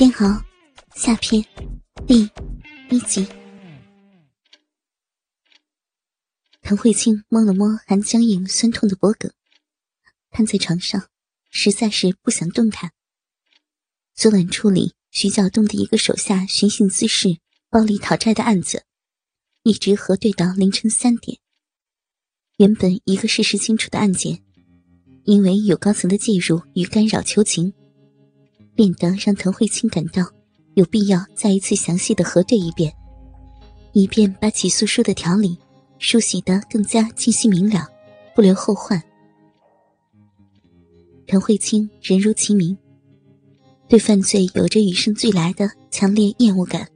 煎熬下篇第一集。滕慧清摸了摸还僵硬酸痛的脖颈，瘫在床上，实在是不想动弹。昨晚处理徐晓东的一个手下寻衅滋事、暴力讨债的案子，一直核对到凌晨三点。原本一个事实清楚的案件，因为有高层的介入与干扰求情。变得让滕慧清感到有必要再一次详细的核对一遍，以便把起诉书的条理书写得更加清晰明了，不留后患。滕慧清人如其名，对犯罪有着与生俱来的强烈厌恶感，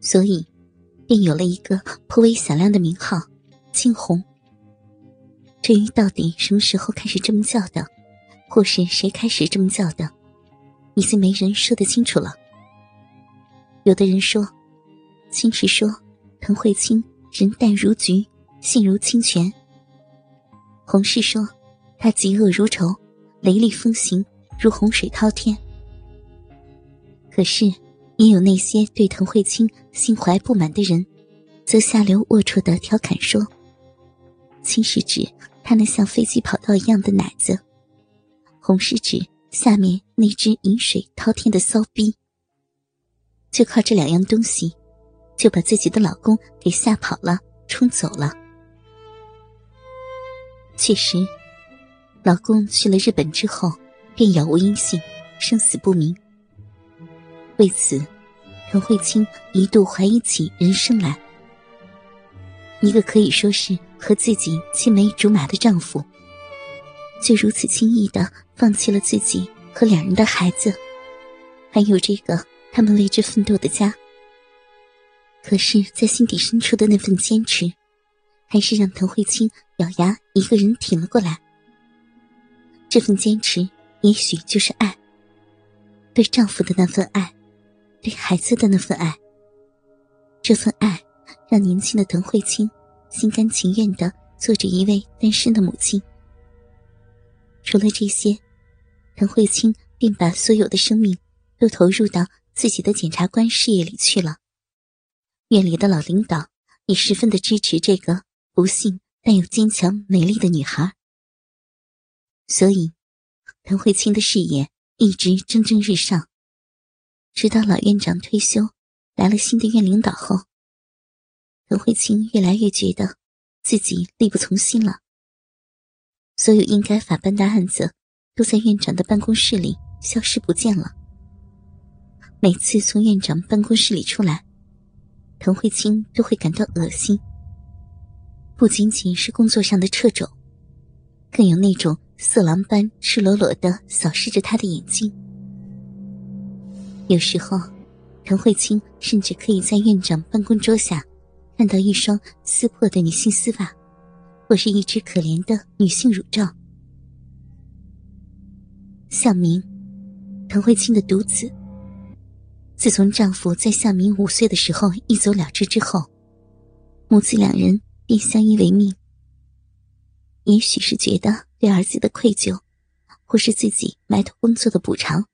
所以便有了一个颇为响亮的名号——青红。至于到底什么时候开始这么叫的，或是谁开始这么叫的？已经没人说得清楚了。有的人说，青石说滕慧清人淡如菊，性如清泉。洪氏说他嫉恶如仇，雷厉风行，如洪水滔天。可是，也有那些对滕慧清心怀不满的人，则下流龌龊的调侃说：“青是指他那像飞机跑道一样的奶子，红是指。”下面那只饮水滔天的骚逼，就靠这两样东西，就把自己的老公给吓跑了，冲走了。确实，老公去了日本之后，便杳无音信，生死不明。为此，陈慧清一度怀疑起人生来。一个可以说是和自己青梅竹马的丈夫。就如此轻易的放弃了自己和两人的孩子，还有这个他们为之奋斗的家。可是，在心底深处的那份坚持，还是让滕慧清咬牙一个人挺了过来。这份坚持，也许就是爱，对丈夫的那份爱，对孩子的那份爱。这份爱，让年轻的滕慧清心甘情愿的做着一位单身的母亲。除了这些，滕慧清便把所有的生命都投入到自己的检察官事业里去了。院里的老领导也十分的支持这个不幸但又坚强美丽的女孩。所以，滕慧清的事业一直蒸蒸日上。直到老院长退休，来了新的院领导后，滕慧清越来越觉得自己力不从心了。所有应该法办的案子，都在院长的办公室里消失不见了。每次从院长办公室里出来，滕慧清都会感到恶心。不仅仅是工作上的掣肘，更有那种色狼般赤裸裸的扫视着他的眼睛。有时候，滕慧清甚至可以在院长办公桌下，看到一双撕破的女性丝袜。或是一只可怜的女性乳罩。向明，滕慧清的独子。自从丈夫在向明五岁的时候一走了之之后，母子两人便相依为命。也许是觉得对儿子的愧疚，或是自己埋头工作的补偿，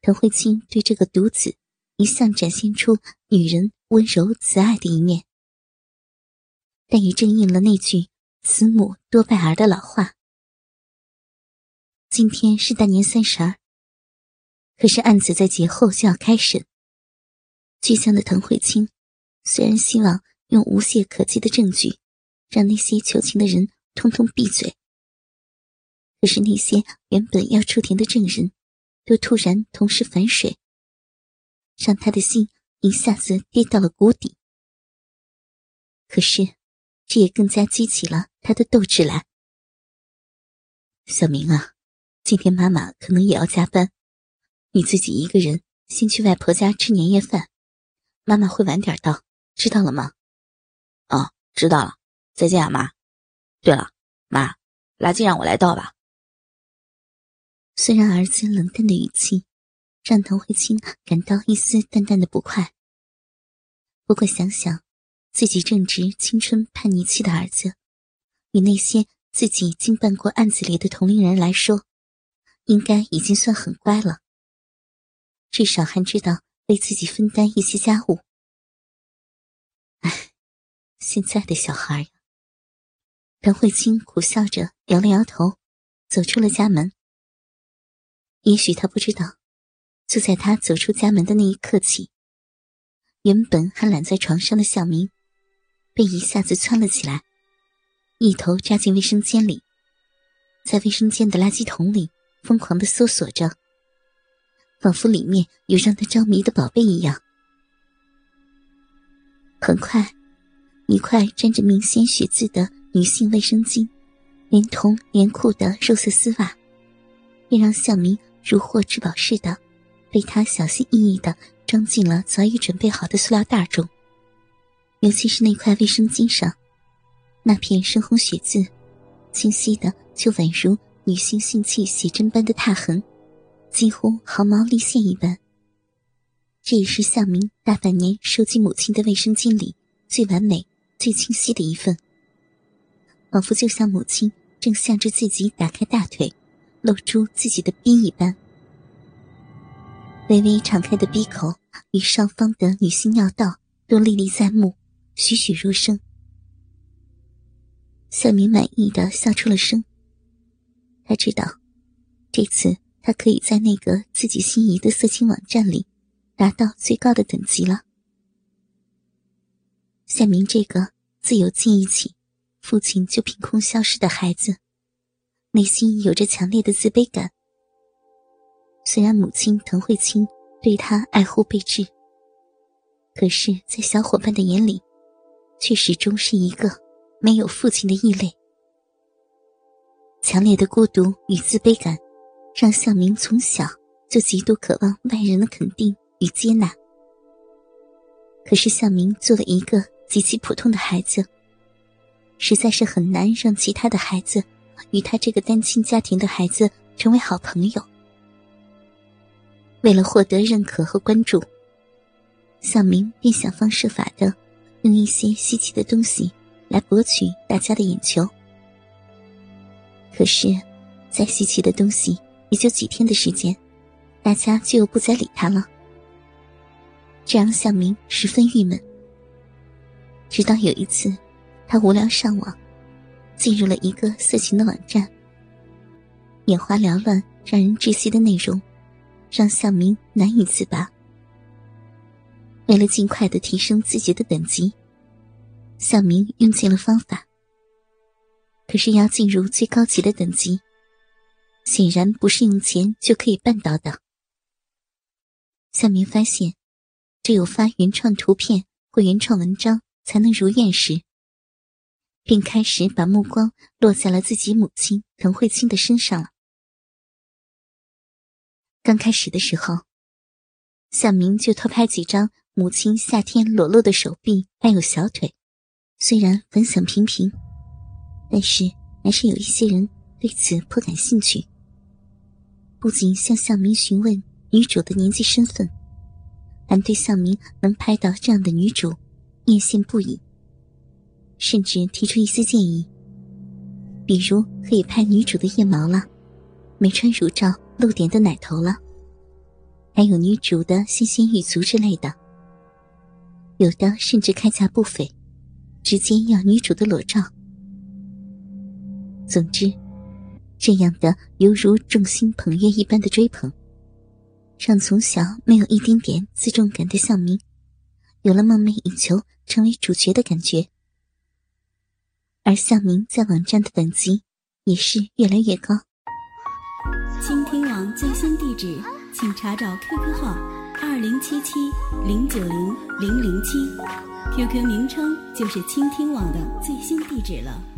滕慧清对这个独子一向展现出女人温柔慈爱的一面。但也正应了那句“慈母多败儿”的老话。今天是大年三十儿，可是案子在节后就要开审。倔强的滕慧清虽然希望用无懈可击的证据，让那些求情的人通通闭嘴，可是那些原本要出庭的证人，都突然同时反水，让他的心一下子跌到了谷底。可是。这也更加激起了他的斗志来。小明啊，今天妈妈可能也要加班，你自己一个人先去外婆家吃年夜饭，妈妈会晚点到，知道了吗？哦，知道了。再见啊，妈。对了，妈，垃圾让我来倒吧。虽然儿子冷淡的语气让唐慧清感到一丝淡淡的不快，不过想想。自己正值青春叛逆期的儿子，与那些自己经办过案子里的同龄人来说，应该已经算很乖了。至少还知道为自己分担一些家务。唉，现在的小孩呀。唐慧清苦笑着摇了摇头，走出了家门。也许他不知道，就在他走出家门的那一刻起，原本还懒在床上的向明，被一下子窜了起来，一头扎进卫生间里，在卫生间的垃圾桶里疯狂的搜索着，仿佛里面有让他着迷的宝贝一样。很快，一块沾着明显血渍的。女性卫生巾，连同连裤的肉色丝袜，便让向明如获至宝似的，被他小心翼翼的装进了早已准备好的塑料袋中。尤其是那块卫生巾上，那片深红血渍，清晰的就宛如女性性器写真般的踏痕，几乎毫毛立现一般。这也是向明大半年收集母亲的卫生巾里最完美、最清晰的一份。仿佛就像母亲正向着自己打开大腿，露出自己的逼一般。微微敞开的逼口与上方的女性尿道都历历在目，栩栩如生。向明满意的笑出了声。他知道，这次他可以在那个自己心仪的色情网站里达到最高的等级了。向明这个自有记忆起。父亲就凭空消失的孩子，内心有着强烈的自卑感。虽然母亲滕慧清对他爱护备至，可是，在小伙伴的眼里，却始终是一个没有父亲的异类。强烈的孤独与自卑感，让向明从小就极度渴望外人的肯定与接纳。可是，向明做了一个极其普通的孩子。实在是很难让其他的孩子与他这个单亲家庭的孩子成为好朋友。为了获得认可和关注，小明便想方设法的用一些稀奇的东西来博取大家的眼球。可是，再稀奇的东西也就几天的时间，大家就又不再理他了。这让向明十分郁闷。直到有一次。他无聊上网，进入了一个色情的网站。眼花缭乱、让人窒息的内容，让向明难以自拔。为了尽快的提升自己的等级，向明用尽了方法。可是要进入最高级的等级，显然不是用钱就可以办到的。向明发现，只有发原创图片或原创文章才能如愿时。便开始把目光落在了自己母亲滕慧清的身上了。刚开始的时候，向明就偷拍几张母亲夏天裸露的手臂还有小腿，虽然反响平平，但是还是有一些人对此颇感兴趣。不仅向向明询问女主的年纪身份，还对向明能拍到这样的女主艳羡不已。甚至提出一些建议，比如可以拍女主的腋毛了，没穿乳罩露点的奶头了，还有女主的纤纤玉足之类的。有的甚至开价不菲，直接要女主的裸照。总之，这样的犹如众星捧月一般的追捧，让从小没有一丁点自重感的向明，有了梦寐以求成为主角的感觉。而向明在网站的等级也是越来越高。倾听网最新地址，请查找 QQ 号二零七七零九零零零七，QQ 名称就是倾听网的最新地址了。